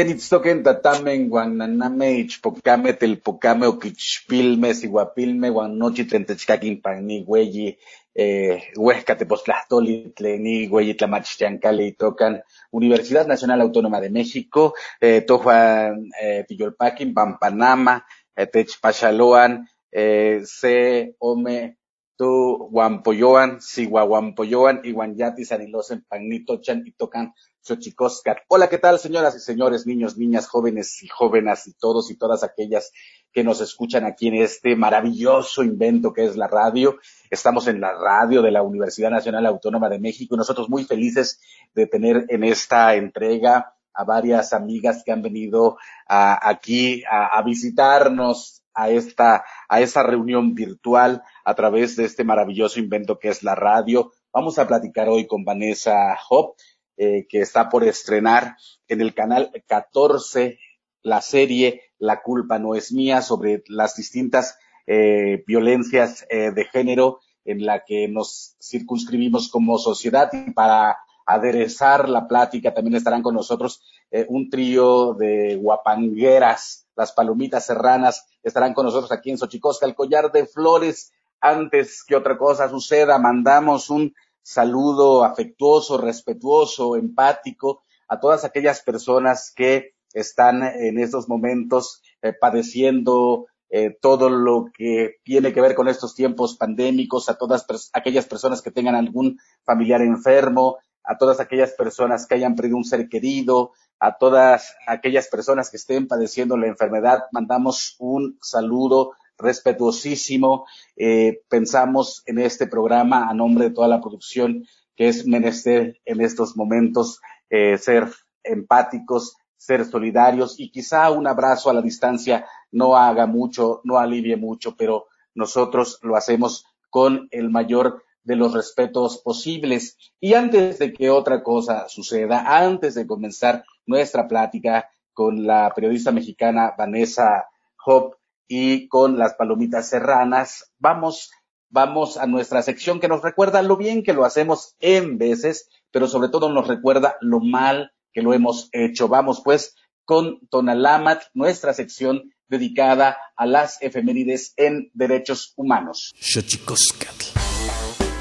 Kenitzoken tatamen guan naname ichpocame telpocame oquichpilme siguapilme guan nochi tlen techcaquin ni güeyi eh, huesca tepoztlastoli tleni güeyi tlamachtiancali tocan Universidad Nacional Autónoma de México eh, tojuan eh, tiyolpaquin pampanama eh, techpachaloan eh, se ome tu guampoyoan, sigua guampoyoan y guanyati sanilosen pagnitochan y tocan Xochicóscar. Hola, ¿qué tal, señoras y señores, niños, niñas, jóvenes y jóvenes y todos y todas aquellas que nos escuchan aquí en este maravilloso invento que es la radio? Estamos en la radio de la Universidad Nacional Autónoma de México y nosotros muy felices de tener en esta entrega a varias amigas que han venido aquí a, visitarnos a esta, a esta reunión virtual a través de este maravilloso invento que es la radio. Vamos a platicar hoy con Vanessa Hop eh, que está por estrenar en el canal 14 la serie La culpa no es mía sobre las distintas eh, violencias eh, de género en la que nos circunscribimos como sociedad y para aderezar la plática también estarán con nosotros un trío de guapangueras, las palomitas serranas, estarán con nosotros aquí en Xochicosca, el collar de flores. Antes que otra cosa suceda, mandamos un saludo afectuoso, respetuoso, empático a todas aquellas personas que están en estos momentos eh, padeciendo eh, todo lo que tiene que ver con estos tiempos pandémicos, a todas aquellas personas que tengan algún familiar enfermo, a todas aquellas personas que hayan perdido un ser querido, a todas aquellas personas que estén padeciendo la enfermedad. Mandamos un saludo respetuosísimo. Eh, pensamos en este programa a nombre de toda la producción que es menester en estos momentos eh, ser empáticos, ser solidarios y quizá un abrazo a la distancia no haga mucho, no alivie mucho, pero nosotros lo hacemos con el mayor de los respetos posibles. Y antes de que otra cosa suceda, antes de comenzar nuestra plática con la periodista mexicana Vanessa Hop y con las palomitas serranas, vamos, vamos a nuestra sección que nos recuerda lo bien que lo hacemos en veces, pero sobre todo nos recuerda lo mal que lo hemos hecho. Vamos pues con Tonalamat, nuestra sección dedicada a las efemérides en derechos humanos.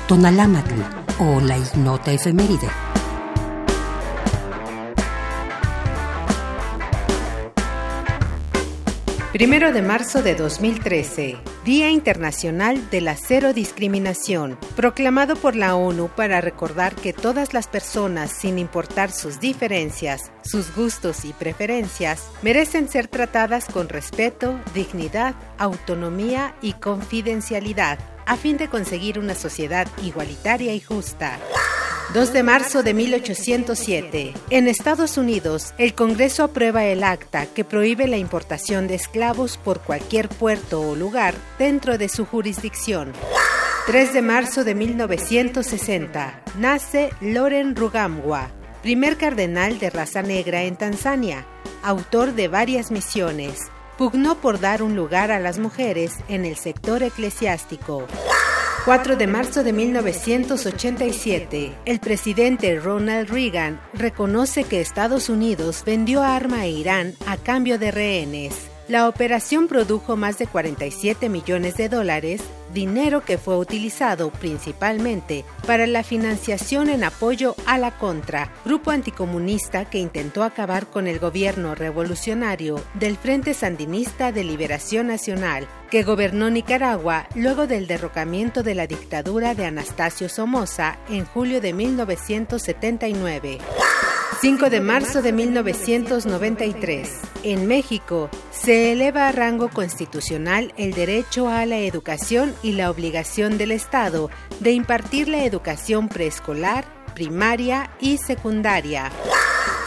Tonalámatl o la ignota efeméride. Primero de marzo de 2013, Día Internacional de la Cero Discriminación, proclamado por la ONU para recordar que todas las personas, sin importar sus diferencias, sus gustos y preferencias, merecen ser tratadas con respeto, dignidad, autonomía y confidencialidad a fin de conseguir una sociedad igualitaria y justa. 2 de marzo de 1807. En Estados Unidos, el Congreso aprueba el acta que prohíbe la importación de esclavos por cualquier puerto o lugar dentro de su jurisdicción. 3 de marzo de 1960. Nace Loren Rugamwa, primer cardenal de raza negra en Tanzania, autor de varias misiones pugnó por dar un lugar a las mujeres en el sector eclesiástico. 4 de marzo de 1987, el presidente Ronald Reagan reconoce que Estados Unidos vendió arma a Irán a cambio de rehenes. La operación produjo más de 47 millones de dólares, dinero que fue utilizado principalmente para la financiación en apoyo a la Contra, grupo anticomunista que intentó acabar con el gobierno revolucionario del Frente Sandinista de Liberación Nacional, que gobernó Nicaragua luego del derrocamiento de la dictadura de Anastasio Somoza en julio de 1979. 5 de marzo de 1993. En México se eleva a rango constitucional el derecho a la educación y la obligación del Estado de impartir la educación preescolar, primaria y secundaria.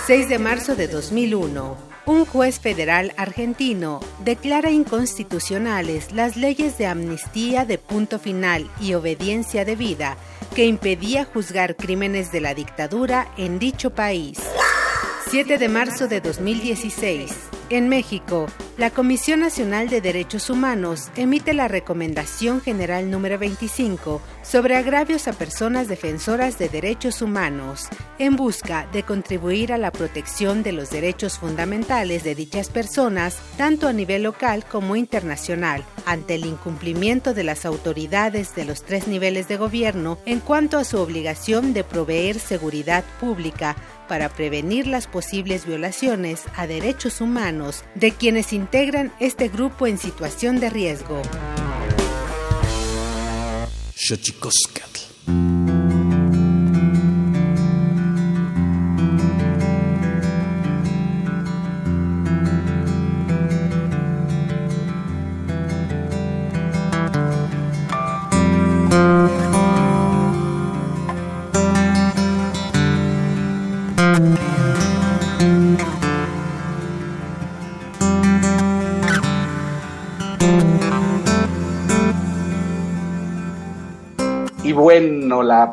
6 de marzo de 2001 un juez federal argentino declara inconstitucionales las leyes de amnistía de punto final y obediencia debida que impedía juzgar crímenes de la dictadura en dicho país. 7 de marzo de 2016. En México, la Comisión Nacional de Derechos Humanos emite la Recomendación General número 25 sobre agravios a personas defensoras de derechos humanos, en busca de contribuir a la protección de los derechos fundamentales de dichas personas, tanto a nivel local como internacional, ante el incumplimiento de las autoridades de los tres niveles de gobierno en cuanto a su obligación de proveer seguridad pública para prevenir las posibles violaciones a derechos humanos de quienes integran este grupo en situación de riesgo.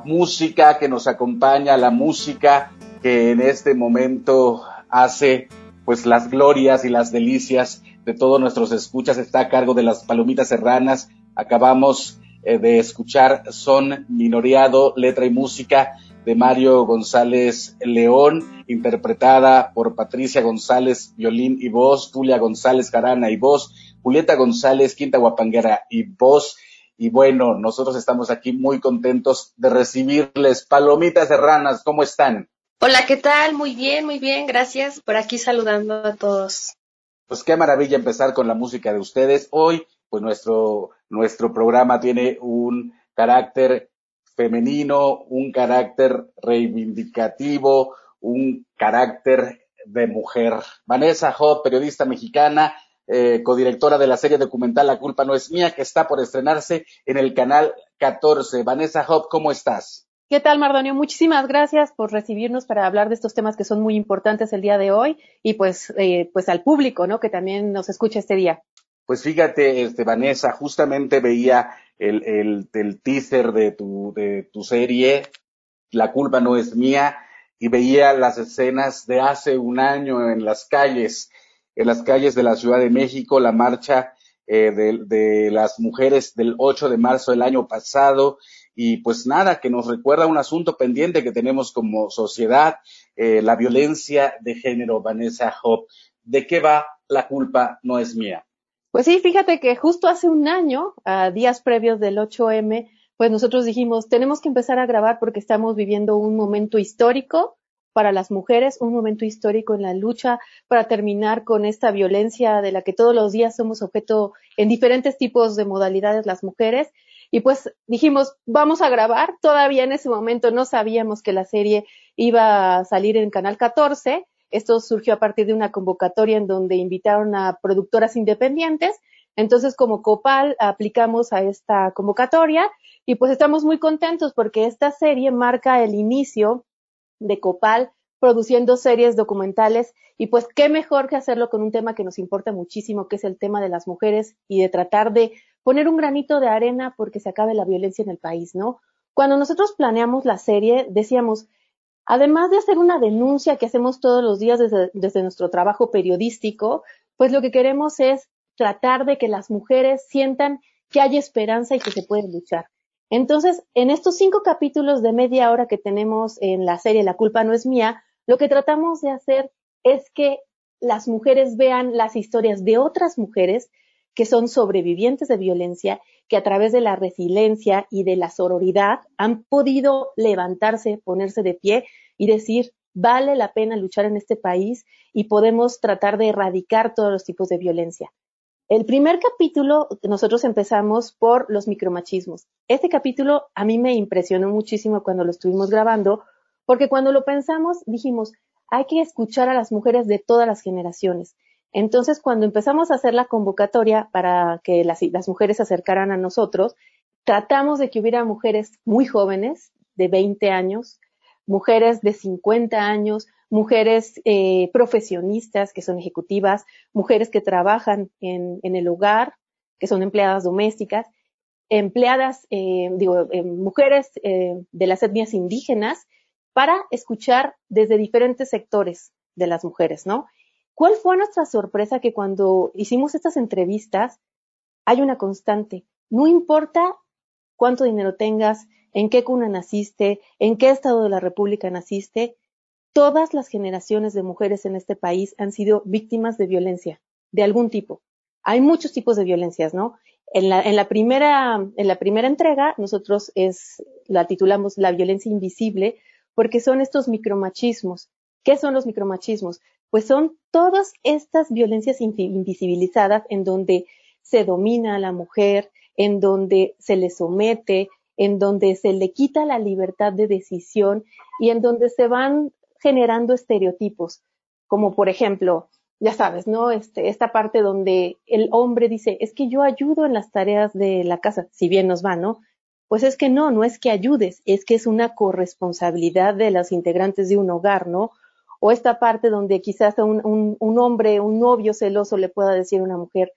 Música que nos acompaña, la música que en este momento hace pues las glorias y las delicias de todos nuestros escuchas está a cargo de las palomitas serranas. Acabamos eh, de escuchar Son Minoreado, letra y música de Mario González León, interpretada por Patricia González, violín y voz, Tulia González Carana y voz, Julieta González, Quinta Guapanguera y voz. Y bueno, nosotros estamos aquí muy contentos de recibirles. Palomitas Serranas, ¿cómo están? Hola, ¿qué tal? Muy bien, muy bien, gracias. Por aquí saludando a todos. Pues qué maravilla empezar con la música de ustedes. Hoy, pues nuestro, nuestro programa tiene un carácter femenino, un carácter reivindicativo, un carácter de mujer. Vanessa Hobb, periodista mexicana, eh, codirectora de la serie documental La culpa no es mía, que está por estrenarse en el canal 14. Vanessa Hobb, ¿cómo estás? ¿Qué tal, Mardonio? Muchísimas gracias por recibirnos para hablar de estos temas que son muy importantes el día de hoy y pues, eh, pues al público, ¿no? Que también nos escucha este día. Pues fíjate, este, Vanessa, justamente veía el, el, el teaser de tu, de tu serie, La culpa no es mía, y veía las escenas de hace un año en las calles, en las calles de la Ciudad de México, la marcha eh, de, las mujeres del 8 de marzo del año pasado, y pues nada, que nos recuerda un asunto pendiente que tenemos como sociedad, eh, la violencia de género, Vanessa Hobb. ¿De qué va La culpa no es mía? Pues sí, fíjate que justo hace un año, a días previos del 8M, pues nosotros dijimos, tenemos que empezar a grabar porque estamos viviendo un momento histórico para las mujeres, un momento histórico en la lucha para terminar con esta violencia de la que todos los días somos objeto en diferentes tipos de modalidades las mujeres. Y pues dijimos, vamos a grabar. Todavía en ese momento no sabíamos que la serie iba a salir en Canal 14 esto surgió a partir de una convocatoria en donde invitaron a productoras independientes. Entonces, como Copal, aplicamos a esta convocatoria y pues estamos muy contentos porque esta serie marca el inicio de Copal produciendo series documentales y pues qué mejor que hacerlo con un tema que nos importa muchísimo, que es el tema de las mujeres y de tratar de poner un granito de arena porque se acabe la violencia en el país, ¿no? Cuando nosotros planeamos la serie, decíamos, Además de hacer una denuncia que hacemos todos los días desde, nuestro trabajo periodístico, pues lo que queremos es tratar de que las mujeres sientan que hay esperanza y que se puede luchar. Entonces, en estos cinco capítulos de media hora que tenemos en la serie La culpa no es mía, lo que tratamos de hacer es que las mujeres vean las historias de otras mujeres que son sobrevivientes de violencia que a través de la resiliencia y de la sororidad han podido levantarse, ponerse de pie y decir, vale la pena luchar en este país y podemos tratar de erradicar todos los tipos de violencia. El primer capítulo, nosotros empezamos por los micromachismos. Este capítulo a mí me impresionó muchísimo cuando lo estuvimos grabando, porque cuando lo pensamos dijimos, hay que escuchar a las mujeres de todas las generaciones. Entonces, cuando empezamos a hacer la convocatoria para que las, mujeres se acercaran a nosotros, tratamos de que hubiera mujeres muy jóvenes, de 20 años, mujeres de 50 años, mujeres eh, profesionistas que son ejecutivas, mujeres que trabajan en, el hogar, que son empleadas domésticas, empleadas, eh, digo, eh, mujeres de las etnias indígenas, para escuchar desde diferentes sectores de las mujeres, ¿no? ¿Cuál fue nuestra sorpresa que cuando hicimos estas entrevistas hay una constante? No importa cuánto dinero tengas, en qué cuna naciste, en qué estado de la República naciste, todas las generaciones de mujeres en este país han sido víctimas de violencia, de algún tipo. Hay muchos tipos de violencias, ¿no? En la, en la primera, en la primera entrega, nosotros es, la titulamos La violencia invisible, porque son estos micromachismos. ¿Qué son los micromachismos? pues son todas estas violencias invisibilizadas en donde se domina a la mujer, en donde se le somete, en donde se le quita la libertad de decisión y en donde se van generando estereotipos, como por ejemplo, ya sabes, ¿no? Este, esta parte donde el hombre dice, es que yo ayudo en las tareas de la casa, si bien nos va, ¿no? Pues es que no, no es que ayudes, es que es una corresponsabilidad de los integrantes de un hogar, ¿no? o esta parte donde quizás un, un, hombre, un novio celoso le pueda decir a una mujer,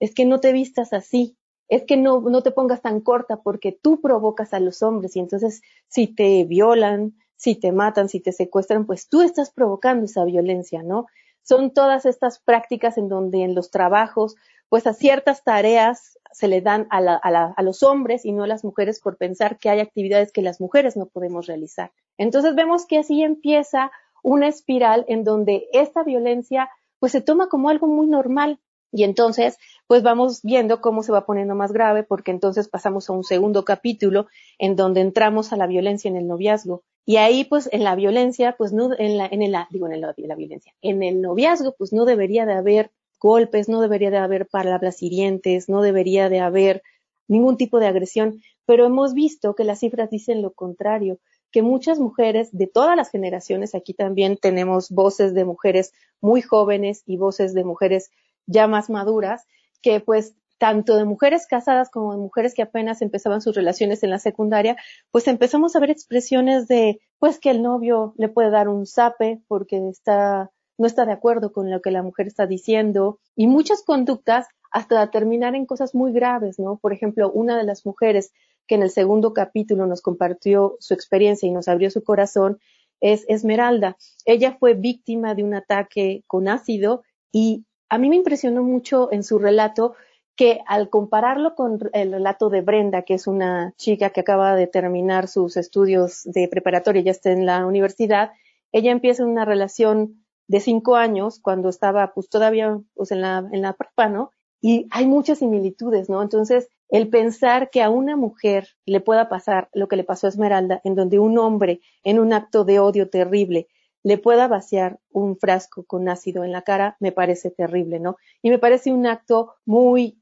es que no te vistas así, es que no, no te pongas tan corta porque tú provocas a los hombres y entonces si te violan, si te matan, si te secuestran, pues tú estás provocando esa violencia, ¿no? Son todas estas prácticas en donde en los trabajos, pues a ciertas tareas se le dan a, la, a, la, a los hombres y no a las mujeres por pensar que hay actividades que las mujeres no podemos realizar. Entonces vemos que así empieza una espiral en donde esta violencia pues se toma como algo muy normal y entonces pues vamos viendo cómo se va poniendo más grave porque entonces pasamos a un segundo capítulo en donde entramos a la violencia en el noviazgo. Y ahí pues en la violencia pues no en la en el digo en, la violencia en el noviazgo pues no debería de haber golpes no debería de haber palabras hirientes no debería de haber ningún tipo de agresión. Pero hemos visto que las cifras dicen lo contrario que muchas mujeres de todas las generaciones, aquí también tenemos voces de mujeres muy jóvenes y voces de mujeres ya más maduras, que pues tanto de mujeres casadas como de mujeres que apenas empezaban sus relaciones en la secundaria, pues empezamos a ver expresiones de, pues que el novio le puede dar un zape porque está, no está de acuerdo con lo que la mujer está diciendo y muchas conductas hasta terminar en cosas muy graves, ¿no? Por ejemplo, una de las mujeres que en el segundo capítulo nos compartió su experiencia y nos abrió su corazón es Esmeralda. Ella fue víctima de un ataque con ácido y a mí me impresionó mucho en su relato que al compararlo con el relato de Brenda, que es una chica que acaba de terminar sus estudios de preparatoria, ya está en la universidad, ella empieza una relación de cinco años cuando estaba pues todavía pues, en la, en la prepa, ¿no? Y hay muchas similitudes, ¿no? Entonces, el pensar que a una mujer le pueda pasar lo que le pasó a Esmeralda, en donde un hombre, en un acto de odio terrible, le pueda vaciar un frasco con ácido en la cara, me parece terrible, ¿no? Y me parece un acto muy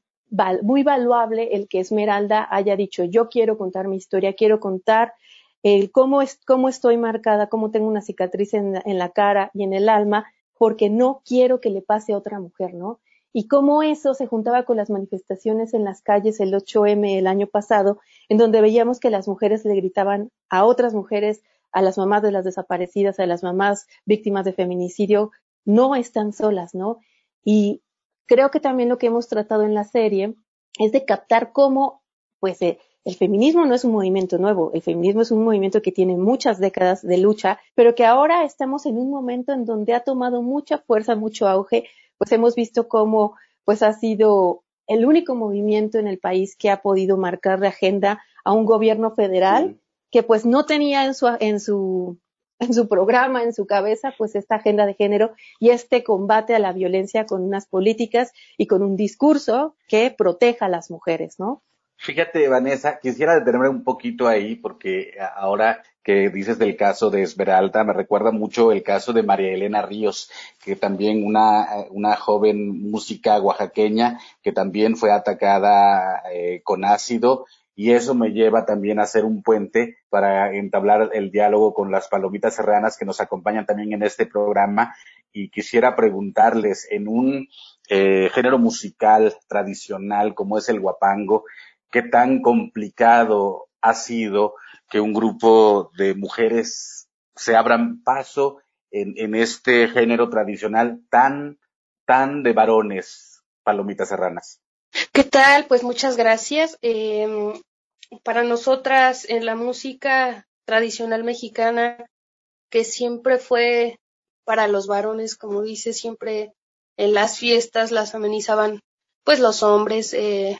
muy valuable el que Esmeralda haya dicho, yo quiero contar mi historia, quiero contar el cómo, es, cómo estoy marcada, cómo tengo una cicatriz en, en la cara y en el alma, porque no quiero que le pase a otra mujer, ¿no? Y cómo eso se juntaba con las manifestaciones en las calles el 8M el año pasado, en donde veíamos que las mujeres le gritaban a otras mujeres, a las mamás de las desaparecidas, a las mamás víctimas de feminicidio, no están solas, ¿no? Y creo que también lo que hemos tratado en la serie es de captar cómo, pues, eh, el feminismo no es un movimiento nuevo, el feminismo es un movimiento que tiene muchas décadas de lucha, pero que ahora estamos en un momento en donde ha tomado mucha fuerza, mucho auge, pues hemos visto cómo, pues, ha sido el único movimiento en el país que ha podido marcar de agenda a un gobierno federal que pues no tenía en su, en su en su programa, en su cabeza, pues esta agenda de género y este combate a la violencia con unas políticas y con un discurso que proteja a las mujeres, ¿no? Fíjate, Vanessa, quisiera detenerme un poquito ahí porque ahora que dices del caso de Esmeralda, me recuerda mucho el caso de María Elena Ríos, que también una, una joven música oaxaqueña que también fue atacada eh, con ácido y eso me lleva también a hacer un puente para entablar el diálogo con las palomitas serranas que nos acompañan también en este programa y quisiera preguntarles en un eh, género musical tradicional como es el guapango, qué tan complicado ha sido que un grupo de mujeres se abran paso en, en este género tradicional tan, tan de varones, palomitas serranas. ¿Qué tal? Pues muchas gracias. Eh, para nosotras en la música tradicional mexicana, que siempre fue para los varones, como dice, siempre en las fiestas las amenizaban pues los hombres. Eh,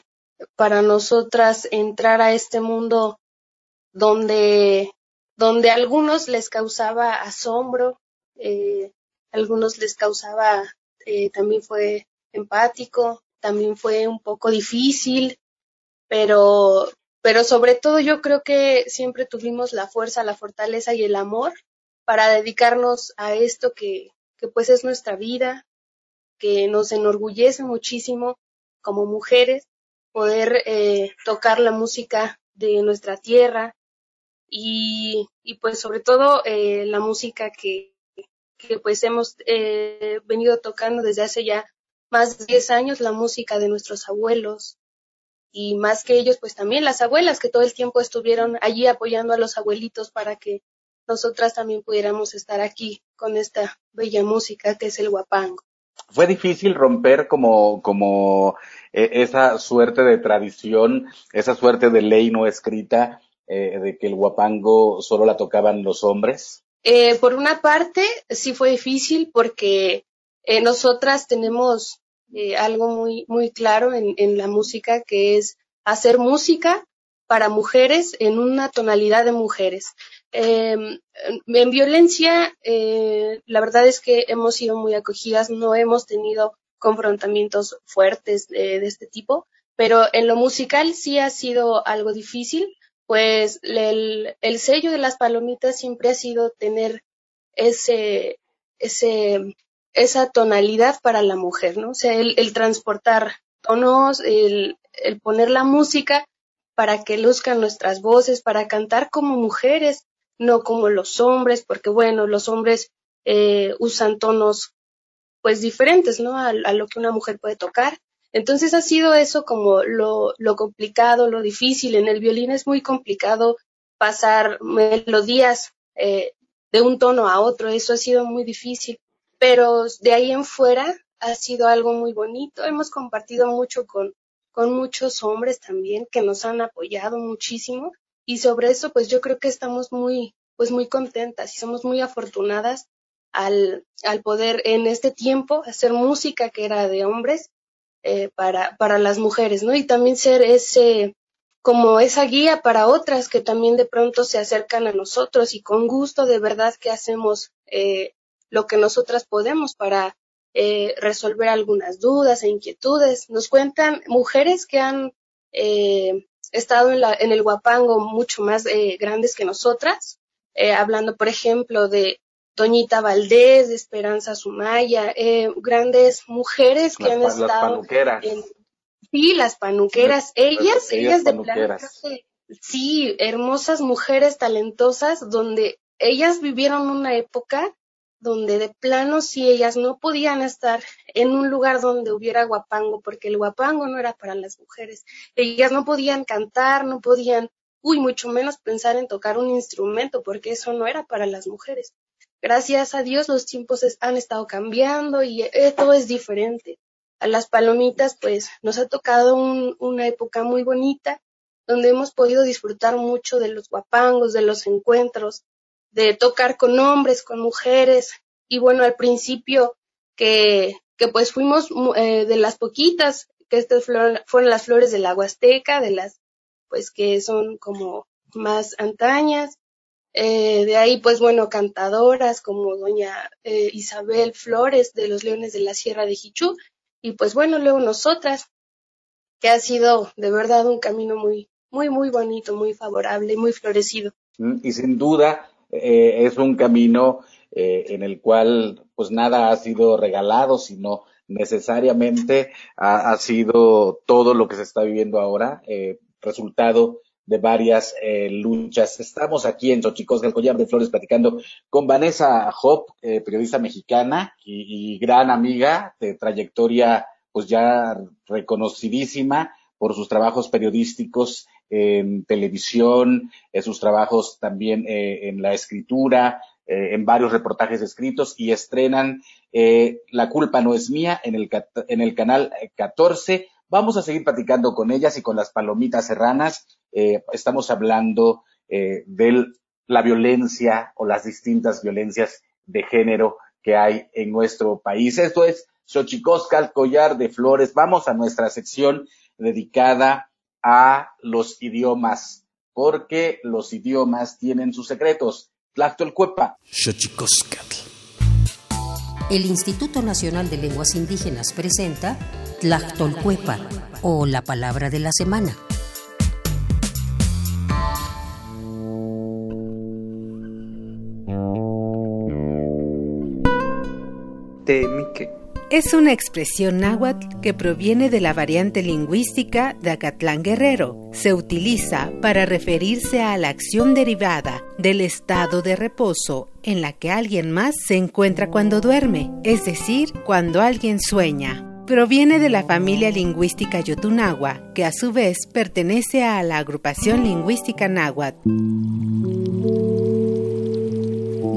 para nosotras entrar a este mundo donde, donde a algunos les causaba asombro, eh, algunos les causaba, eh, también fue empático, también fue un poco difícil, pero, pero sobre todo yo creo que siempre tuvimos la fuerza, la fortaleza y el amor para dedicarnos a esto que, que pues es nuestra vida, que nos enorgullece muchísimo como mujeres poder eh, tocar la música de nuestra tierra y, y pues sobre todo eh, la música que, que pues hemos eh, venido tocando desde hace ya más de 10 años, la música de nuestros abuelos, y más que ellos, pues también las abuelas que todo el tiempo estuvieron allí apoyando a los abuelitos para que nosotras también pudiéramos estar aquí con esta bella música que es el guapango. Fue difícil romper como, como eh, esa suerte de tradición, esa suerte de ley no escrita eh, de que el guapango solo la tocaban los hombres. Eh, por una parte, sí fue difícil porque eh, nosotras tenemos eh, algo muy, muy claro en, en, la música, que es hacer música para mujeres en una tonalidad de mujeres. Eh, en violencia, eh, la verdad es que hemos sido muy acogidas, no hemos tenido confrontamientos fuertes de este tipo, pero en lo musical sí ha sido algo difícil, pues el, el sello de las palomitas siempre ha sido tener ese, ese esa tonalidad para la mujer, ¿no? O sea, el, el transportar tonos, el, poner la música para que luzcan nuestras voces, para cantar como mujeres, no como los hombres, porque bueno, los hombres eh, usan tonos pues diferentes, ¿no? A, lo que una mujer puede tocar. Entonces ha sido eso como lo, lo complicado, lo difícil. En el violín es muy complicado pasar melodías eh, de un tono a otro, eso ha sido muy difícil. Pero de ahí en fuera ha sido algo muy bonito. Hemos compartido mucho con, con muchos hombres también que nos han apoyado muchísimo y sobre eso pues yo creo que estamos muy pues muy contentas y somos muy afortunadas al, al poder en este tiempo hacer música que era de hombres eh, para, para las mujeres, ¿no? Y también ser ese, como esa guía para otras que también de pronto se acercan a nosotros y con gusto de verdad que hacemos eh, lo que nosotras podemos para eh, resolver algunas dudas e inquietudes. Nos cuentan mujeres que han eh, estado en, la, en el guapango mucho más eh, grandes que nosotras, eh, hablando, por ejemplo, de Doñita Valdés, de Esperanza Sumaya, eh, grandes mujeres que han estado en, sí, las panuqueras, ellas, ellas, de plano, sí, hermosas mujeres talentosas donde ellas vivieron una época donde de plano sí ellas no podían estar en un lugar donde hubiera guapango, porque el guapango no era para las mujeres. Ellas no podían cantar, no podían, uy, mucho menos pensar en tocar un instrumento, porque eso no era para las mujeres. Gracias a Dios los tiempos han estado cambiando y eh, todo es diferente. A las palomitas, pues, nos ha tocado una época muy bonita, donde hemos podido disfrutar mucho de los guapangos, de los encuentros, de tocar con hombres, con mujeres. Y bueno, al principio que, que pues fuimos eh, de las poquitas, que estas fueron las flores del agua azteca, de las pues que son como más antañas. Eh, de ahí, pues bueno, cantadoras como doña eh, Isabel Flores de los Leones de la Sierra de Jichú. Y pues bueno, luego nosotras, que ha sido de verdad un camino muy, muy, muy bonito, muy favorable, muy florecido. Mm, y sin duda, eh, es un camino eh, en el cual pues nada ha sido regalado, sino necesariamente ha, sido todo lo que se está viviendo ahora, eh, resultado de varias eh, luchas. Estamos aquí en Xochicosca, el collar de flores, platicando con Vanessa Hop, eh, periodista mexicana y, y, gran amiga de trayectoria pues ya reconocidísima por sus trabajos periodísticos en televisión, en sus trabajos también eh, en la escritura, eh, en varios reportajes escritos y estrenan eh, La culpa no es mía en el, en el canal 14. Vamos a seguir platicando con ellas y con las palomitas serranas. estamos hablando de la violencia o las distintas violencias de género que hay en nuestro país. Esto es Xochicosca, collar de flores. Vamos a nuestra sección dedicada a los idiomas, porque los idiomas tienen sus secretos. Tlactolcuepa. El Instituto Nacional de Lenguas Indígenas presenta Tlactolcuepa o la palabra de la semana. Temique es una expresión náhuatl que proviene de la variante lingüística de Acatlán Guerrero. Se utiliza para referirse a la acción derivada del estado de reposo en la que alguien más se encuentra cuando duerme, es decir, cuando alguien sueña. Proviene de la familia lingüística yotunagua, que a su vez pertenece a la agrupación lingüística náhuatl.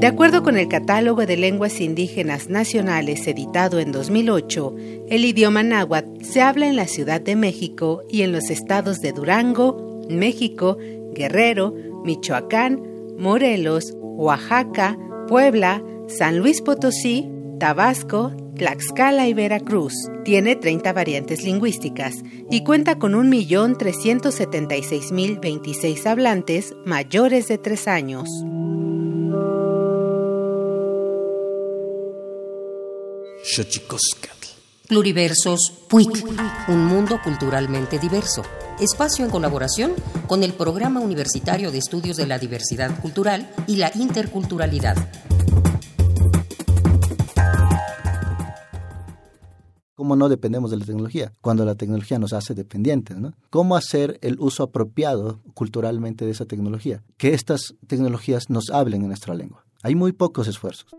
De acuerdo con el Catálogo de Lenguas Indígenas Nacionales editado en 2008, el idioma náhuatl se habla en la Ciudad de México y en los estados de Durango, México, Guerrero, Michoacán, Morelos, Oaxaca, Puebla, San Luis Potosí, Tabasco, Tlaxcala y Veracruz. Tiene 30 variantes lingüísticas y cuenta con 1.376.026 hablantes mayores de 3 años. Pluriversos PUIC, un mundo culturalmente diverso. Espacio en colaboración con el Programa Universitario de Estudios de la Diversidad Cultural y la Interculturalidad. ¿Cómo no dependemos de la tecnología? Cuando la tecnología nos hace dependientes, ¿no? ¿Cómo hacer el uso apropiado culturalmente de esa tecnología? Que estas tecnologías nos hablen en nuestra lengua. Hay muy pocos esfuerzos.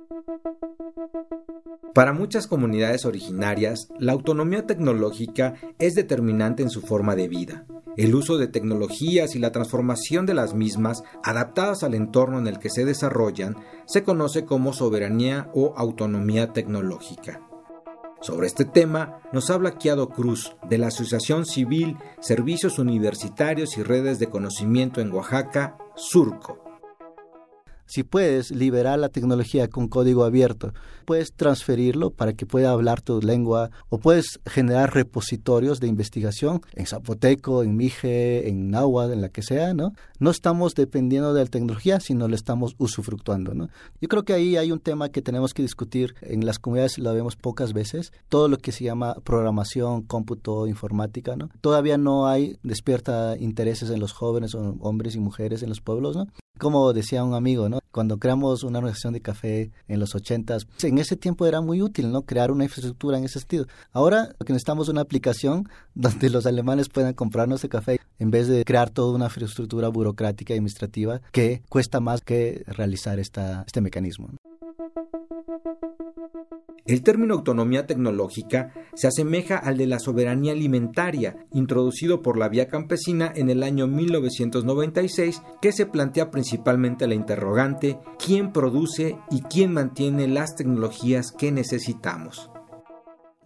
Para muchas comunidades originarias, la autonomía tecnológica es determinante en su forma de vida. El uso de tecnologías y la transformación de las mismas, adaptadas al entorno en el que se desarrollan, se conoce como soberanía o autonomía tecnológica. Sobre este tema nos habla Kiado Cruz, de la Asociación Civil Servicios Universitarios y Redes de Conocimiento en Oaxaca, Surco si puedes liberar la tecnología con código abierto, puedes transferirlo para que pueda hablar tu lengua o puedes generar repositorios de investigación en zapoteco, en mije, en náhuatl, en la que sea, ¿no? No estamos dependiendo de la tecnología, sino le estamos usufructuando, ¿no? Yo creo que ahí hay un tema que tenemos que discutir. En las comunidades lo vemos pocas veces. Todo lo que se llama programación, cómputo, informática, ¿no? Todavía no hay despierta intereses en los jóvenes, hombres y mujeres en los pueblos, ¿no? Como decía un amigo, ¿no? Cuando creamos una organización de café en los ochentas, en ese tiempo era muy útil. Crear una infraestructura en ese sentido. Ahora lo que necesitamos es una aplicación donde los alemanes puedan comprarnos ese café en vez de crear toda una infraestructura burocrática y administrativa que cuesta más que realizar esta, este mecanismo. El término autonomía tecnológica se asemeja al de la soberanía alimentaria, introducido por la vía campesina en el año 1996, que se plantea principalmente la interrogante ¿quién produce y quién mantiene las tecnologías que necesitamos?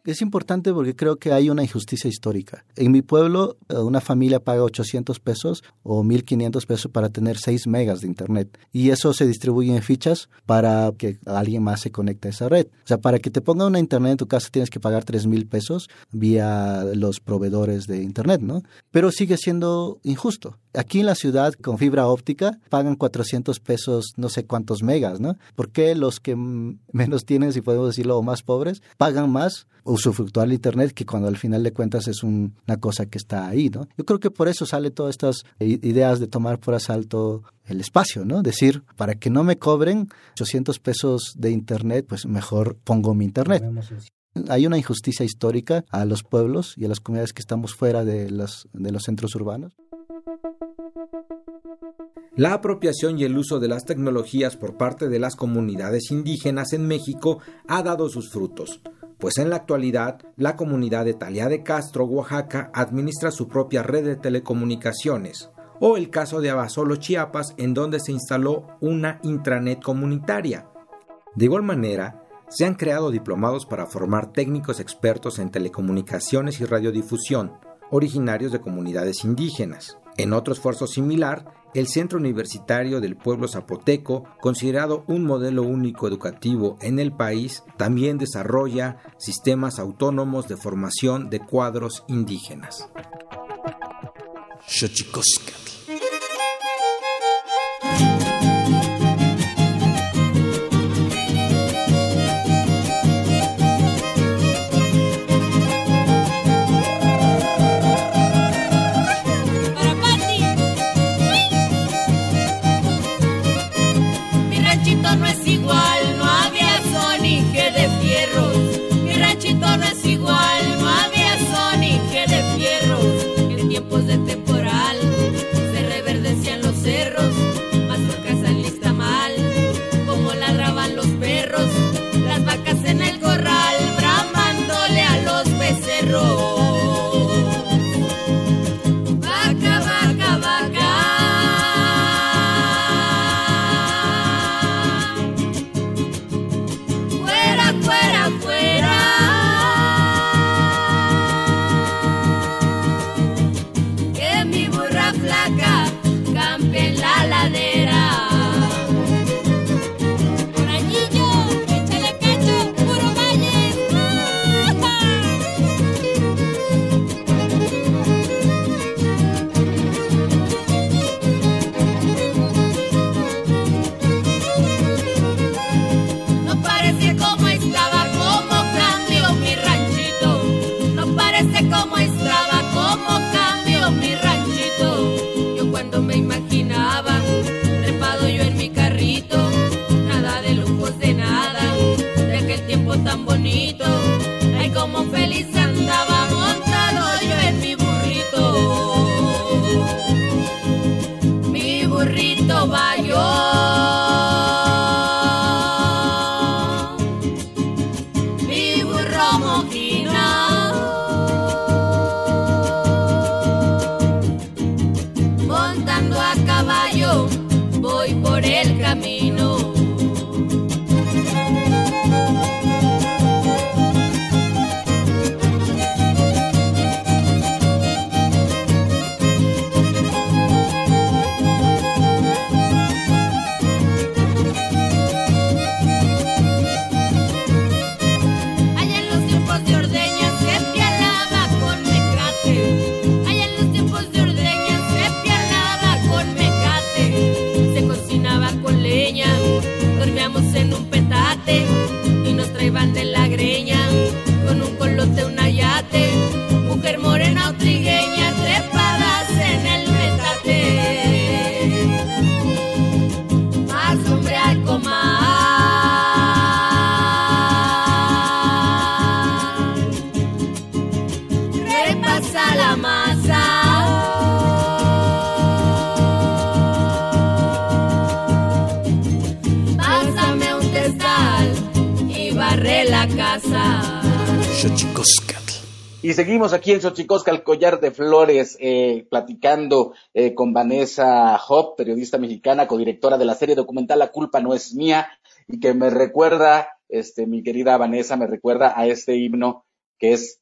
Es importante porque creo que hay una injusticia histórica. En mi pueblo, eh, una familia paga 800 pesos o 1500 pesos para tener 6 megas de internet. Y eso se distribuye en fichas para que alguien más se conecte a esa red. O sea, para que te ponga una internet en tu casa tienes que pagar 3 mil pesos vía los proveedores de internet, ¿no? Pero sigue siendo injusto. Aquí en la ciudad, con fibra óptica, pagan 400 pesos, no sé cuántos megas, ¿no? ¿Por qué los que menos tienen, si podemos decirlo, o más pobres, pagan más usufructuar el Internet, que cuando al final de cuentas es una cosa que está ahí, ¿no? Yo creo que por eso sale todas estas ideas de tomar por asalto el espacio, ¿no? Decir, para que no me cobren 800 pesos de Internet, pues mejor pongo mi Internet. Hay una injusticia histórica a los pueblos y a las comunidades que estamos fuera de los, de los centros urbanos. La apropiación y el uso de las tecnologías por parte de las comunidades indígenas en México ha dado sus frutos pues en la actualidad la comunidad de Talia de Castro, Oaxaca, administra su propia red de telecomunicaciones, o el caso de Abasolo, Chiapas, en donde se instaló una intranet comunitaria. De igual manera, se han creado diplomados para formar técnicos expertos en telecomunicaciones y radiodifusión, originarios de comunidades indígenas. En otro esfuerzo similar, el Centro Universitario del Pueblo Zapoteco, considerado un modelo único educativo en el país, también desarrolla sistemas autónomos de formación de cuadros indígenas. Y seguimos aquí en Xochicosca, el collar de flores, eh, platicando eh, con Vanessa Hop, periodista mexicana, codirectora de la serie documental La culpa no es mía, y que me recuerda, este, mi querida Vanessa, me recuerda a este himno que es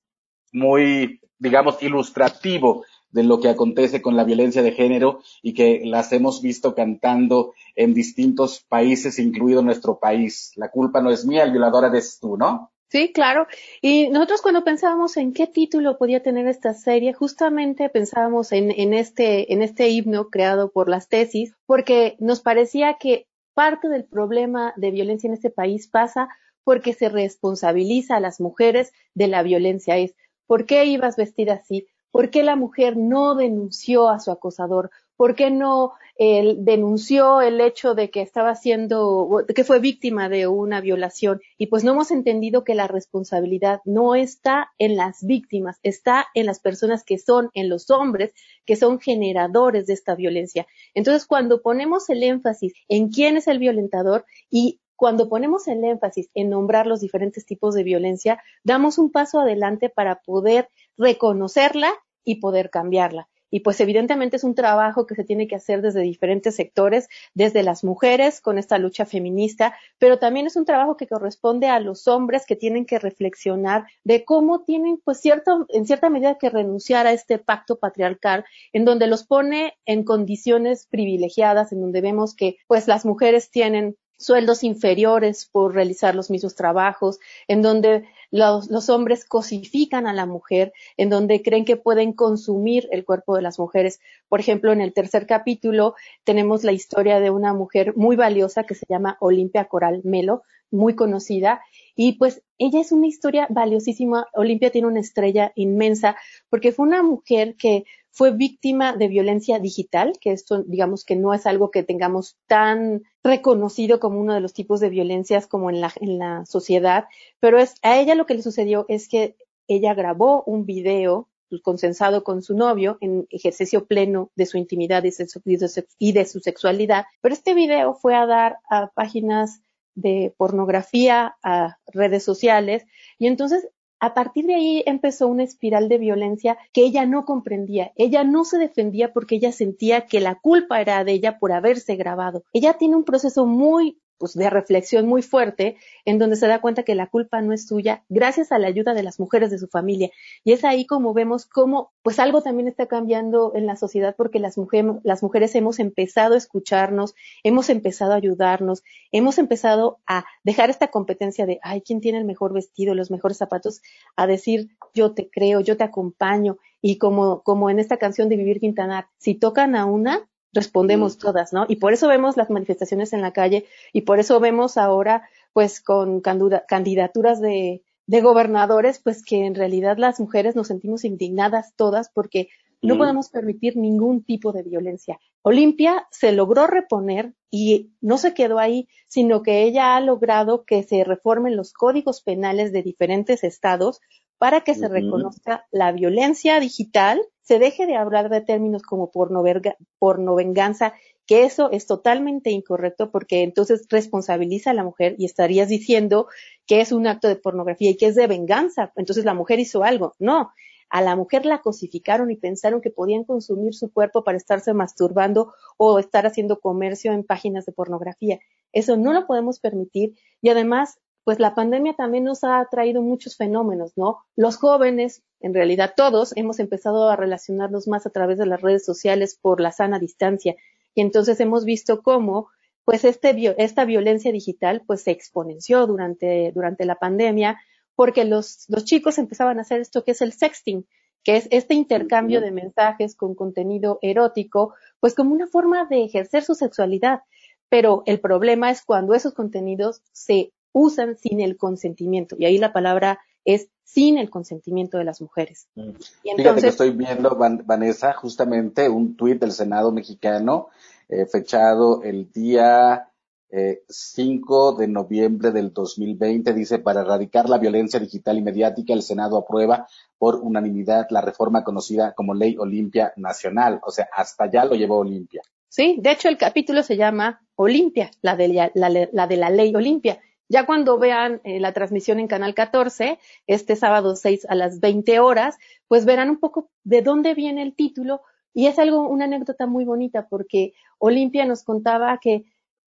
muy, digamos, ilustrativo de lo que acontece con la violencia de género y que las hemos visto cantando en distintos países, incluido nuestro país. La culpa no es mía, el violador eres tú, ¿no? Sí, claro. Y nosotros cuando pensábamos en qué título podía tener esta serie, justamente pensábamos en, en, este, en este himno creado por las tesis, porque nos parecía que parte del problema de violencia en este país pasa porque se responsabiliza a las mujeres de la violencia. Es, ¿por qué ibas vestida así? ¿Por qué la mujer no denunció a su acosador? ¿Por qué no eh, denunció el hecho de que estaba siendo, que fue víctima de una violación? Y pues no hemos entendido que la responsabilidad no está en las víctimas, está en las personas que son, en los hombres, que son generadores de esta violencia. Entonces, cuando ponemos el énfasis en quién es el violentador y cuando ponemos el énfasis en nombrar los diferentes tipos de violencia, damos un paso adelante para poder reconocerla y poder cambiarla. Y pues evidentemente es un trabajo que se tiene que hacer desde diferentes sectores, desde las mujeres con esta lucha feminista, pero también es un trabajo que corresponde a los hombres que tienen que reflexionar de cómo tienen pues cierto, en cierta medida que renunciar a este pacto patriarcal en donde los pone en condiciones privilegiadas, en donde vemos que pues las mujeres tienen sueldos inferiores por realizar los mismos trabajos, en donde los, los, hombres cosifican a la mujer, en donde creen que pueden consumir el cuerpo de las mujeres. Por ejemplo, en el tercer capítulo tenemos la historia de una mujer muy valiosa que se llama Olimpia Coral Melo, muy conocida, y pues ella es una historia valiosísima. Olimpia tiene una estrella inmensa porque fue una mujer que fue víctima de violencia digital, que esto digamos que no es algo que tengamos tan reconocido como uno de los tipos de violencias como en la, en la sociedad, pero es, a ella lo que le sucedió es que ella grabó un video consensado con su novio en ejercicio pleno de su intimidad y de su, sexualidad, pero este video fue a dar a páginas de pornografía, a redes sociales, y entonces a partir de ahí empezó una espiral de violencia que ella no comprendía. Ella no se defendía porque ella sentía que la culpa era de ella por haberse grabado. Ella tiene un proceso muy pues, de reflexión muy fuerte, en donde se da cuenta que la culpa no es suya, gracias a la ayuda de las mujeres de su familia. Y es ahí como vemos cómo, pues algo también está cambiando en la sociedad, porque las, mujer, las mujeres hemos empezado a escucharnos, hemos empezado a ayudarnos, hemos empezado a dejar esta competencia de, ay, ¿quién tiene el mejor vestido, los mejores zapatos? A decir, yo te creo, yo te acompaño. Y como, como en esta canción de Vivir Quintanar, si tocan a una, respondemos todas, ¿no? Y por eso vemos las manifestaciones en la calle y por eso vemos ahora, pues, con candidaturas de, de gobernadores, pues que en realidad las mujeres nos sentimos indignadas todas porque no podemos permitir ningún tipo de violencia. Olimpia se logró reponer y no se quedó ahí, sino que ella ha logrado que se reformen los códigos penales de diferentes estados para que se reconozca la violencia digital, se deje de hablar de términos como pornoverga- pornovenganza, que eso es totalmente incorrecto porque entonces responsabiliza a la mujer y estarías diciendo que es un acto de pornografía y que es de venganza, entonces la mujer hizo algo. No, a la mujer la cosificaron y pensaron que podían consumir su cuerpo para estarse masturbando o estar haciendo comercio en páginas de pornografía. Eso no lo podemos permitir y además, pues la pandemia también nos ha traído muchos fenómenos, ¿no? Los jóvenes, en realidad todos, hemos empezado a relacionarnos más a través de las redes sociales por la sana distancia y entonces hemos visto cómo pues este, esta violencia digital pues se exponenció durante, durante la pandemia porque los, los chicos empezaban a hacer esto que es el sexting, que es este intercambio de mensajes con contenido erótico, pues como una forma de ejercer su sexualidad. Pero el problema es cuando esos contenidos se usan sin el consentimiento. Y ahí la palabra es sin el consentimiento de las mujeres. Y Fíjate que estoy viendo, Van- Vanessa, justamente un tuit del Senado mexicano eh, fechado el día eh, 5 de noviembre del 2020. Dice, para erradicar la violencia digital y mediática, el Senado aprueba por unanimidad la reforma conocida como Ley Olimpia Nacional. O sea, hasta allá lo llevó Olimpia. Sí, de hecho el capítulo se llama Olimpia, la de la, la- la de la ley Olimpia. Ya cuando vean eh, la transmisión en Canal 14, este sábado 6 a las 20 horas, pues verán un poco de dónde viene el título y es algo, una anécdota muy bonita porque Olimpia nos contaba que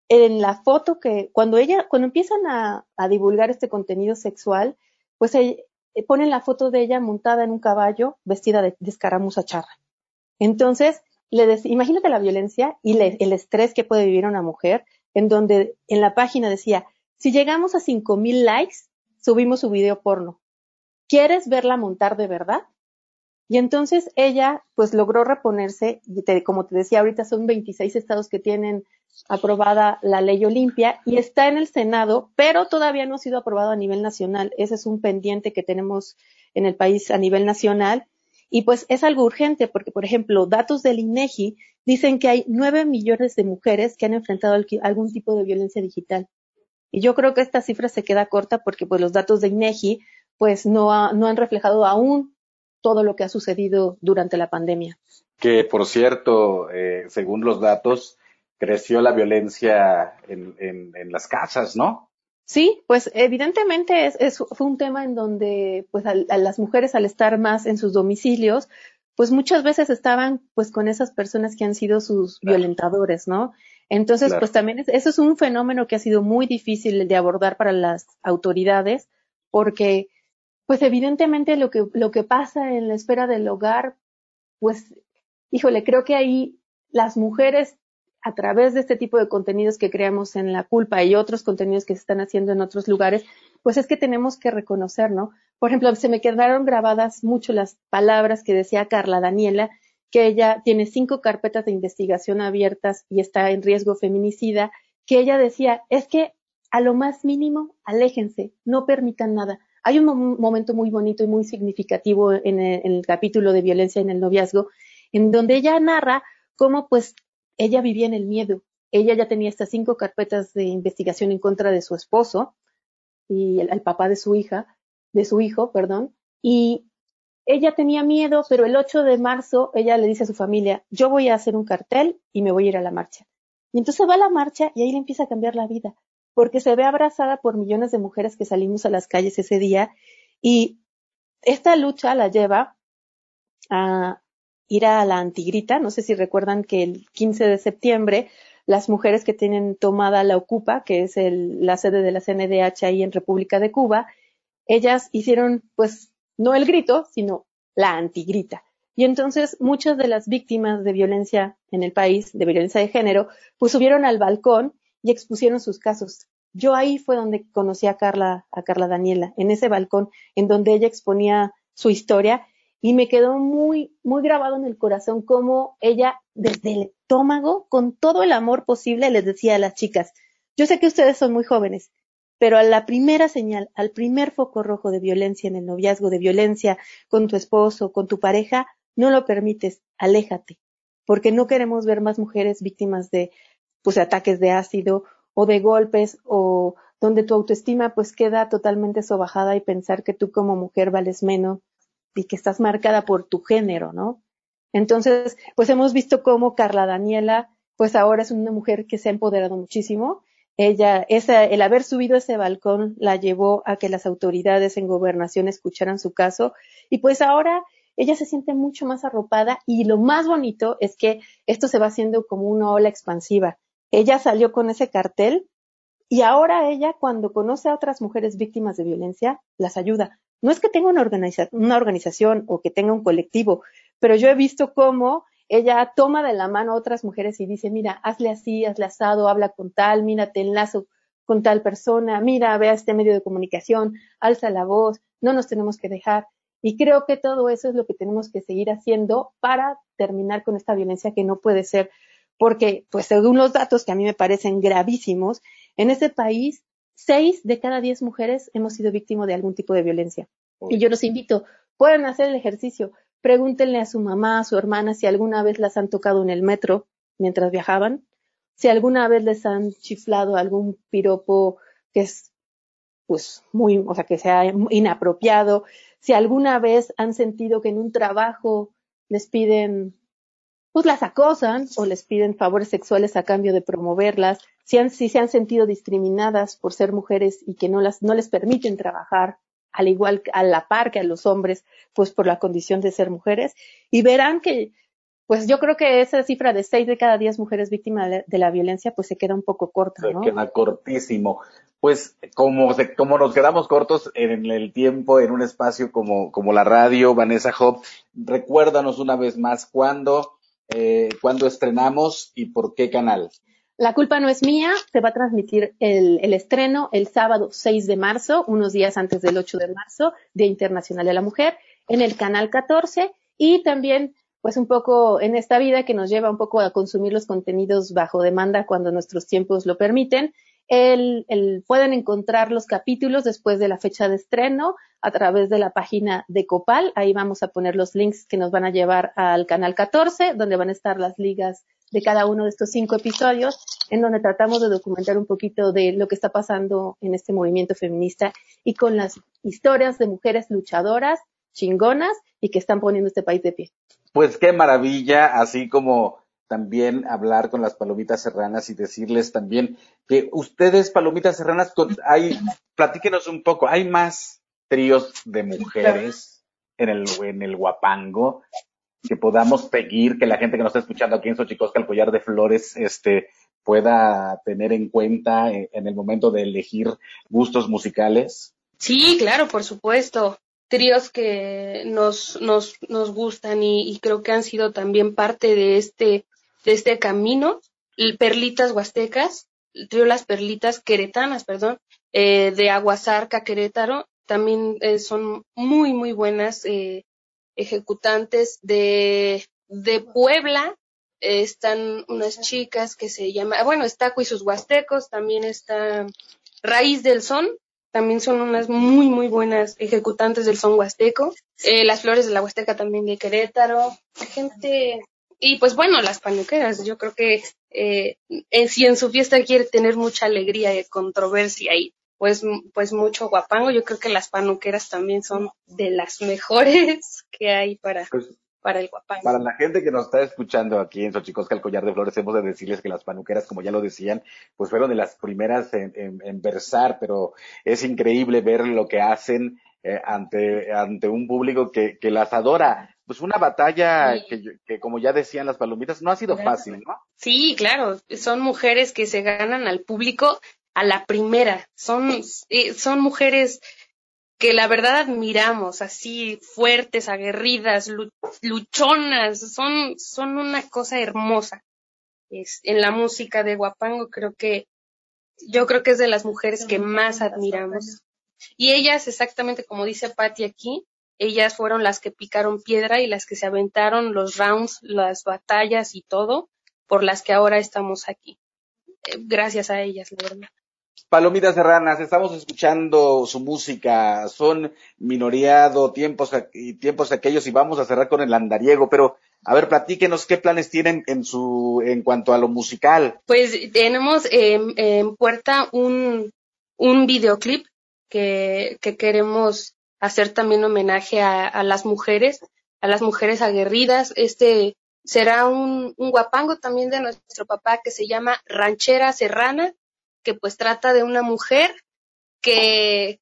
en la foto que, cuando ella, cuando empiezan a, divulgar este contenido sexual, pues eh, ponen la foto de ella montada en un caballo vestida de, de escaramuza charra. Entonces, le dec- imagínate la violencia y el estrés que puede vivir una mujer, en donde en la página decía, si llegamos a 5000 likes, subimos su video porno. ¿Quieres verla montar de verdad? Y entonces ella, pues logró reponerse, y te- como te decía ahorita, son 26 estados que tienen aprobada la ley Olimpia y está en el Senado, pero todavía no ha sido aprobado a nivel nacional. Ese es un pendiente que tenemos en el país a nivel nacional. Y pues es algo urgente porque, por ejemplo, datos del INEGI dicen que hay 9 millones de mujeres que han enfrentado algún tipo de violencia digital. Y yo creo que esta cifra se queda corta porque pues los datos de INEGI pues no, ha- no han reflejado aún todo lo que ha sucedido durante la pandemia. Que, por cierto, eh, según los datos, creció la violencia en, en, en las casas, ¿no? Sí, pues evidentemente es, es- fue un tema en donde pues a, las mujeres al estar más en sus domicilios, pues muchas veces estaban pues con esas personas que han sido sus violentadores, ¿no? Entonces, Claro. pues también es- eso es un fenómeno que ha sido muy difícil de abordar para las autoridades, porque pues evidentemente lo que, lo que pasa en la esfera del hogar, pues, híjole, creo que ahí las mujeres a través de este tipo de contenidos que creamos en La Culpa y otros contenidos que se están haciendo en otros lugares, pues es que tenemos que reconocer, ¿no? Por ejemplo, se me quedaron grabadas mucho las palabras que decía Carla Daniela, que ella tiene cinco carpetas de investigación abiertas y está en riesgo feminicida, que ella decía, es que a lo más mínimo, aléjense, no permitan nada. Hay un mom- momento muy bonito y muy significativo en el, en el capítulo de violencia en el noviazgo, en donde ella narra cómo pues ella vivía en el miedo. Ella ya tenía estas cinco carpetas de investigación en contra de su esposo y el, el papá de su hija, de su hijo, perdón, y ella tenía miedo, pero el 8 de marzo ella le dice a su familia, yo voy a hacer un cartel y me voy a ir a la marcha. Y entonces va a la marcha y ahí le empieza a cambiar la vida, porque se ve abrazada por millones de mujeres que salimos a las calles ese día y esta lucha la lleva a ir a la Antigrita. No sé si recuerdan que el 15 de septiembre las mujeres que tienen tomada la Ocupa, que es el- la sede de la CNDH ahí en República de Cuba, ellas hicieron pues no el grito, sino la antigrita. Y entonces muchas de las víctimas de violencia en el país, de violencia de género, pues subieron al balcón y expusieron sus casos. Yo ahí fue donde conocí a Carla, a Carla Daniela, en ese balcón, en donde ella exponía su historia y me quedó muy, muy grabado en el corazón cómo ella desde el estómago, con todo el amor posible, les decía a las chicas, yo sé que ustedes son muy jóvenes, pero a la primera señal, al primer foco rojo de violencia en el noviazgo, de violencia con tu esposo, con tu pareja, no lo permites, aléjate, porque no queremos ver más mujeres víctimas de pues ataques de ácido o de golpes o donde tu autoestima pues queda totalmente sobajada y pensar que tú como mujer vales menos y que estás marcada por tu género, ¿no? Entonces, pues hemos visto cómo Carla Daniela, pues ahora es una mujer que se ha empoderado muchísimo. Ella, esa, el haber subido ese balcón la llevó a que las autoridades en gobernación escucharan su caso y pues ahora ella se siente mucho más arropada y lo más bonito es que esto se va haciendo como una ola expansiva. Ella salió con ese cartel y ahora ella, cuando conoce a otras mujeres víctimas de violencia, las ayuda. No es que tenga una, una organización o que tenga un colectivo, pero yo he visto cómo ella toma de la mano a otras mujeres y dice, mira, hazle así, hazle asado, habla con tal, mira, te enlazo con tal persona, mira, ve a este medio de comunicación, alza la voz, no nos tenemos que dejar. Y creo que todo eso es lo que tenemos que seguir haciendo para terminar con esta violencia que no puede ser, porque, pues según los datos que a mí me parecen gravísimos, en ese país, seis de cada diez mujeres hemos sido víctimas de algún tipo de violencia. Y yo los invito, pueden hacer el ejercicio, pregúntenle a su mamá, a su hermana si alguna vez las han tocado en el metro mientras viajaban, si alguna vez les han chiflado algún piropo que es pues muy, o sea, que sea inapropiado, si alguna vez han sentido que en un trabajo les piden, pues las acosan o les piden favores sexuales a cambio de promoverlas, si, han, si se han sentido discriminadas por ser mujeres y que no, las, no les permiten trabajar al igual a la par que a los hombres, pues por la condición de ser mujeres, y verán que, pues yo creo que esa cifra de seis de cada diez mujeres víctimas de la violencia, pues se queda un poco corta, ¿no? Se queda cortísimo. Pues como, como nos quedamos cortos en el tiempo, en un espacio como, como la radio, Vanessa Hop, recuérdanos una vez más cuándo, eh, cuándo estrenamos y por qué canal. La culpa no es mía, se va a transmitir el, estreno el sábado 6 de marzo, unos días antes del 8 de marzo, Día Internacional de la Mujer, en el canal 14 y también pues un poco en esta vida que nos lleva un poco a consumir los contenidos bajo demanda cuando nuestros tiempos lo permiten. El, el, pueden encontrar los capítulos después de la fecha de estreno a través de la página de Copal. Ahí vamos a poner los links que nos van a llevar al canal 14, donde van a estar las ligas de cada uno de estos cinco episodios, en donde tratamos de documentar un poquito de lo que está pasando en este movimiento feminista y con las historias de mujeres luchadoras, chingonas y que están poniendo este país de pie. Pues qué maravilla, así como también hablar con las palomitas serranas y decirles también que ustedes, palomitas serranas, hay, platíquenos un poco, hay más tríos de mujeres en el, en el Guapango que podamos seguir, que la gente que nos está escuchando aquí en Xochicosca, el collar de flores, este, pueda tener en cuenta en, en el momento de elegir gustos musicales? Sí, claro, por supuesto. Tríos que nos, nos, nos gustan y, y, creo que han sido también parte de este, de este camino. Perlitas Huastecas, el trío Las Perlitas Queretanas, perdón, eh, de Aguasarca, Querétaro, también eh, son muy, muy buenas eh, ejecutantes de, de Puebla. Eh, están unas chicas que se llama, bueno, Estaco y sus huastecos, también está Raíz del Son, también son unas muy, muy buenas ejecutantes del son huasteco. Eh, las flores de la huasteca también de Querétaro. Gente, y pues bueno, las panuqueras, yo creo que eh, si en su fiesta quiere tener mucha alegría y controversia y pues, pues mucho guapango. Yo creo que las panuqueras también son de las mejores que hay para, pues, para el guapango. Para la gente que nos está escuchando aquí en Xochicosca, el collar de flores, hemos de decirles que las panuqueras, como ya lo decían, pues fueron de las primeras en, en, en versar, pero es increíble ver lo que hacen eh, ante, ante un público que, que las adora. Pues una batalla sí. que, que, como ya decían las palomitas, no ha sido claro. fácil, ¿no? Sí, claro, son mujeres que se ganan al público a la primera. Son, son mujeres que la verdad admiramos, así fuertes, aguerridas, luchonas, son, son una cosa hermosa. Es, en la música de Guapango creo que, yo creo que es de las mujeres que más admiramos. Y ellas, exactamente como dice Patti aquí, ellas fueron las que picaron piedra y las que se aventaron los rounds, las batallas y todo, por las que ahora estamos aquí. Eh, gracias a ellas, la verdad. Palomitas Serranas, estamos escuchando su música, son minoreado, tiempos y tiempos aquellos y vamos a cerrar con el andariego, pero a ver, platíquenos qué planes tienen en su en cuanto a lo musical. Pues tenemos eh, en puerta un un videoclip que, que queremos hacer también homenaje a, a, las mujeres, a las mujeres aguerridas. Este será un, un guapango también de nuestro papá que se llama Ranchera Serrana, que pues trata de una mujer que,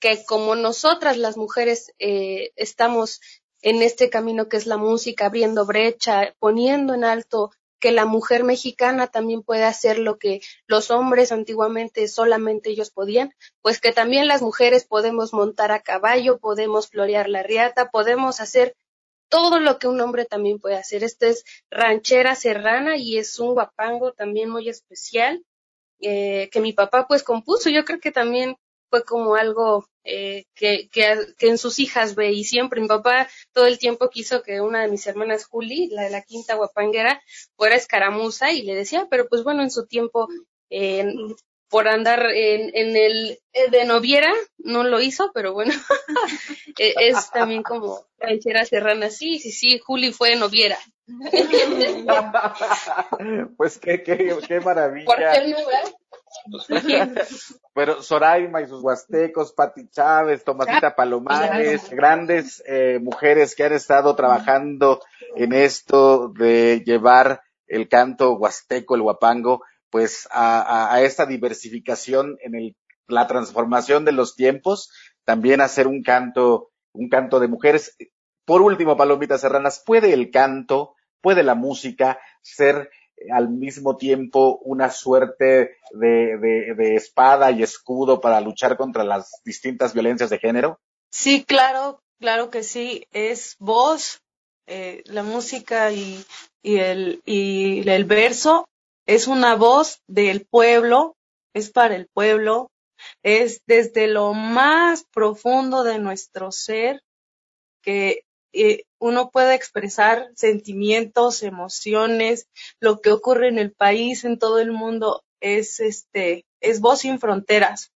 que como nosotras las mujeres eh, estamos en este camino que es la música, abriendo brecha, poniendo en alto que la mujer mexicana también puede hacer lo que los hombres antiguamente solamente ellos podían, pues que también las mujeres podemos montar a caballo, podemos florear la riata, podemos hacer todo lo que un hombre también puede hacer. Este es ranchera serrana y es un guapango también muy especial eh, que mi papá pues compuso. Yo creo que también fue como algo eh, que, que, que, en sus hijas ve y siempre mi papá todo el tiempo quiso que una de mis hermanas Juli, la de la quinta guapanguera, fuera escaramuza y le decía, pero pues bueno, en su tiempo eh, por andar en, en el de noviera, no lo hizo, pero bueno, es también como ranchera serrana, sí, sí, sí, Juli fue noviera. pues qué, qué, qué maravilla. ¿Por qué no, Pero Soraima y sus huastecos, Pati Chávez, Tomasita Palomares, grandes eh, mujeres que han estado trabajando en esto de llevar el canto huasteco, el huapango, pues a, esta diversificación en el, la transformación de los tiempos, también hacer un canto, un canto de mujeres. Por último, Palomita Serranas, ¿puede el canto, puede la música ser al mismo tiempo una suerte de, de, de, espada y escudo para luchar contra las distintas violencias de género? Sí, claro, claro que sí. Es voz, eh, la música y, y, el, y el verso es una voz del pueblo, es para el pueblo, es desde lo más profundo de nuestro ser que eh, uno puede expresar sentimientos, emociones, lo que ocurre en el país, en todo el mundo, es este, es voz sin fronteras.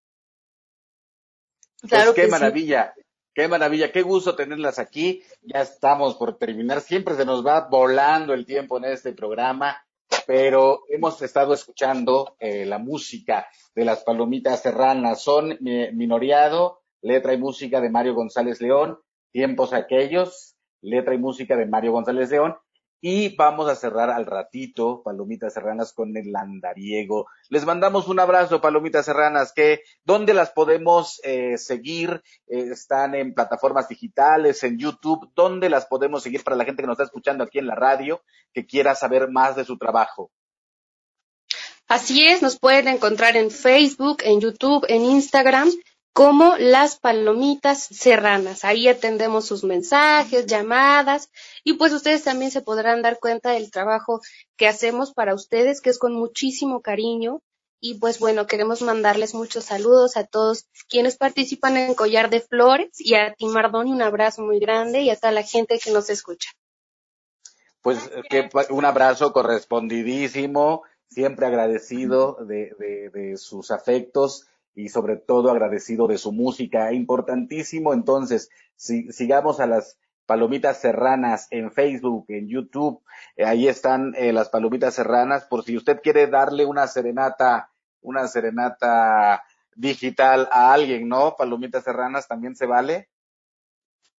Claro pues qué maravilla, sí. qué maravilla, qué gusto tenerlas aquí. Ya estamos por terminar, siempre se nos va volando el tiempo en este programa, pero hemos estado escuchando eh, la música de las palomitas serranas. Son eh, Minoriado, letra y música de Mario González León, Tiempos aquellos, letra y música de Mario González León. Y vamos a cerrar al ratito, Palomitas Serranas, con el andariego. Les mandamos un abrazo, Palomitas Serranas, que ¿dónde las podemos eh, seguir? Eh, están en plataformas digitales, en YouTube. ¿Dónde las podemos seguir para la gente que nos está escuchando aquí en la radio, que quiera saber más de su trabajo? Así es, nos pueden encontrar en Facebook, en YouTube, en Instagram como las palomitas serranas. Ahí atendemos sus mensajes, llamadas y pues ustedes también se podrán dar cuenta del trabajo que hacemos para ustedes, que es con muchísimo cariño. Y pues bueno, queremos mandarles muchos saludos a todos quienes participan en Collar de Flores y a ti Mardoni un abrazo muy grande y a toda la gente que nos escucha. Pues que un abrazo correspondidísimo, siempre agradecido de, de, de sus afectos y sobre todo agradecido de su música. Importantísimo, entonces, si, sigamos a las palomitas serranas en Facebook, en YouTube, eh, ahí están eh, las palomitas serranas, por si usted quiere darle una serenata, una serenata digital a alguien, ¿no? Palomitas serranas también se vale.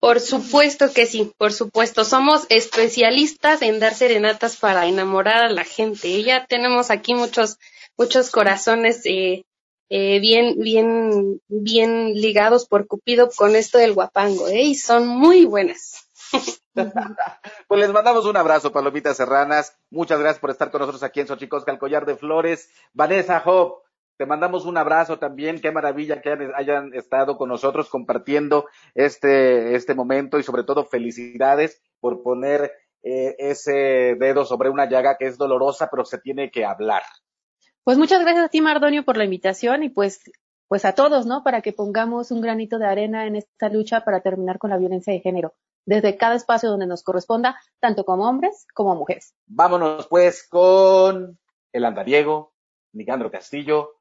Por supuesto que sí, por supuesto. Somos especialistas en dar serenatas para enamorar a la gente. Ya tenemos aquí muchos, muchos corazones eh, eh, bien, bien, bien ligados por Cupido con esto del guapango, ¿eh? Y son muy buenas. pues les mandamos un abrazo, Palomitas Serranas. Muchas gracias por estar con nosotros aquí en Xochicosca, el Collar de Flores. Vanessa Job, te mandamos un abrazo también. Qué maravilla que hayan estado con nosotros compartiendo este, este momento y sobre todo felicidades por poner eh, ese dedo sobre una llaga que es dolorosa, pero se tiene que hablar. Pues muchas gracias a ti, Mardonio, por la invitación y pues, pues a todos, ¿no? Para que pongamos un granito de arena en esta lucha para terminar con la violencia de género, desde cada espacio donde nos corresponda, tanto como hombres como mujeres. Vámonos pues con el andariego, Nicandro Castillo,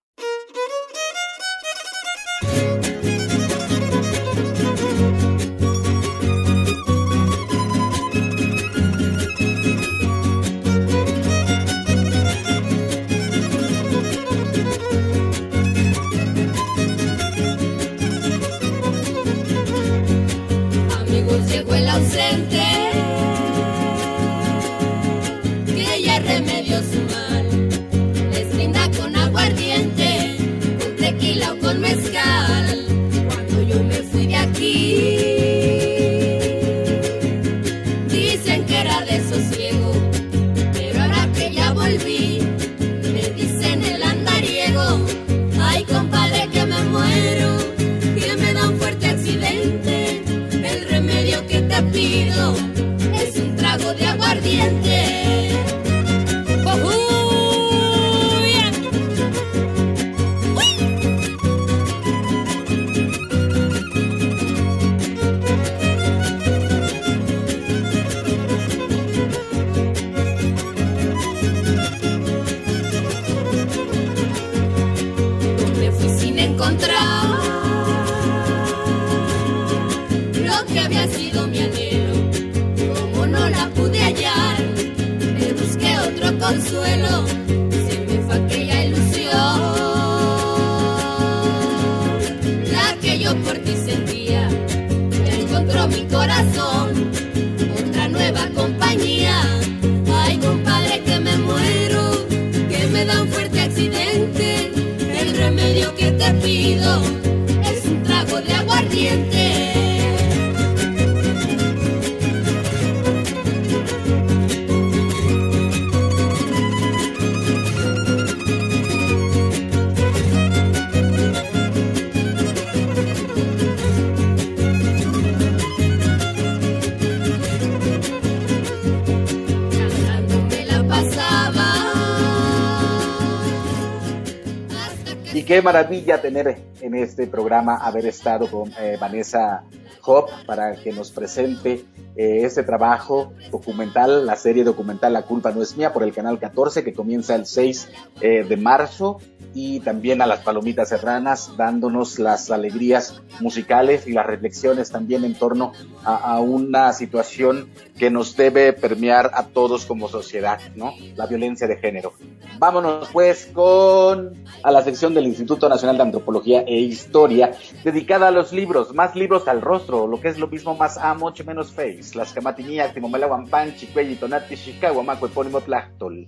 qué maravilla tener en este programa haber estado con eh, Vanessa Hop para que nos presente eh, este trabajo documental, la serie documental La culpa no es mía por el canal 14 que comienza el 6 eh, de marzo y también a las palomitas serranas dándonos las alegrías musicales y las reflexiones también en torno a, a una situación que nos debe permear a todos como sociedad, ¿no? La violencia de género. Vámonos pues con a la sección del Instituto Nacional de Antropología e Historia dedicada a los libros, más libros al rostro, lo que es lo mismo más amoch menos face, las camatinías, timomela guampan, chicuelli, tonati, chicago, maco, epónimo, tlachtol.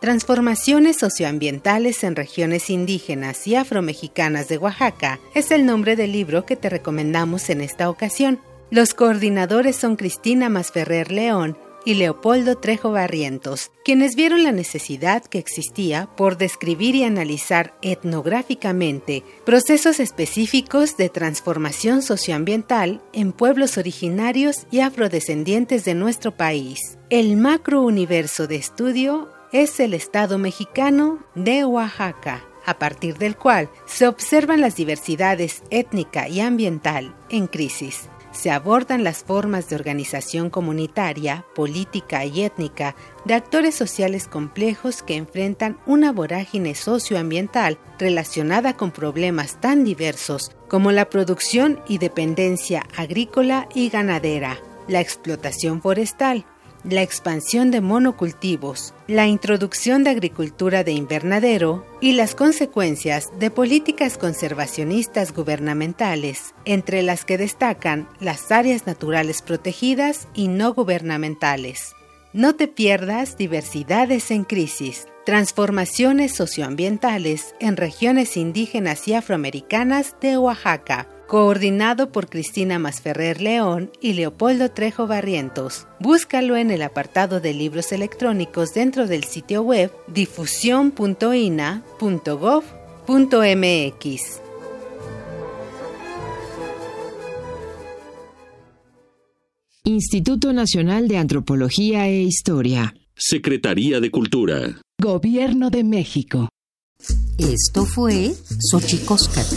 Transformaciones socioambientales en regiones indígenas y afromexicanas de Oaxaca es el nombre del libro que te recomendamos en esta ocasión. Los coordinadores son Cristina Masferrer León y Leopoldo Trejo Barrientos, quienes vieron la necesidad que existía por describir y analizar etnográficamente procesos específicos de transformación socioambiental en pueblos originarios y afrodescendientes de nuestro país. El macrouniverso de estudio es el Estado mexicano de Oaxaca, a partir del cual se observan las diversidades étnica y ambiental en crisis. Se abordan las formas de organización comunitaria, política y étnica de actores sociales complejos que enfrentan una vorágine socioambiental relacionada con problemas tan diversos como la producción y dependencia agrícola y ganadera, la explotación forestal, la expansión de monocultivos, la introducción de agricultura de invernadero y las consecuencias de políticas conservacionistas gubernamentales, entre las que destacan las áreas naturales protegidas y no gubernamentales. No te pierdas diversidades en crisis, transformaciones socioambientales en regiones indígenas y afroamericanas de Oaxaca coordinado por Cristina Masferrer León y Leopoldo Trejo Barrientos. Búscalo en el apartado de libros electrónicos dentro del sitio web difusión.ina.gov.mx. Instituto Nacional de Antropología e Historia. Secretaría de Cultura. Gobierno de México. Esto fue Xochicóscatl,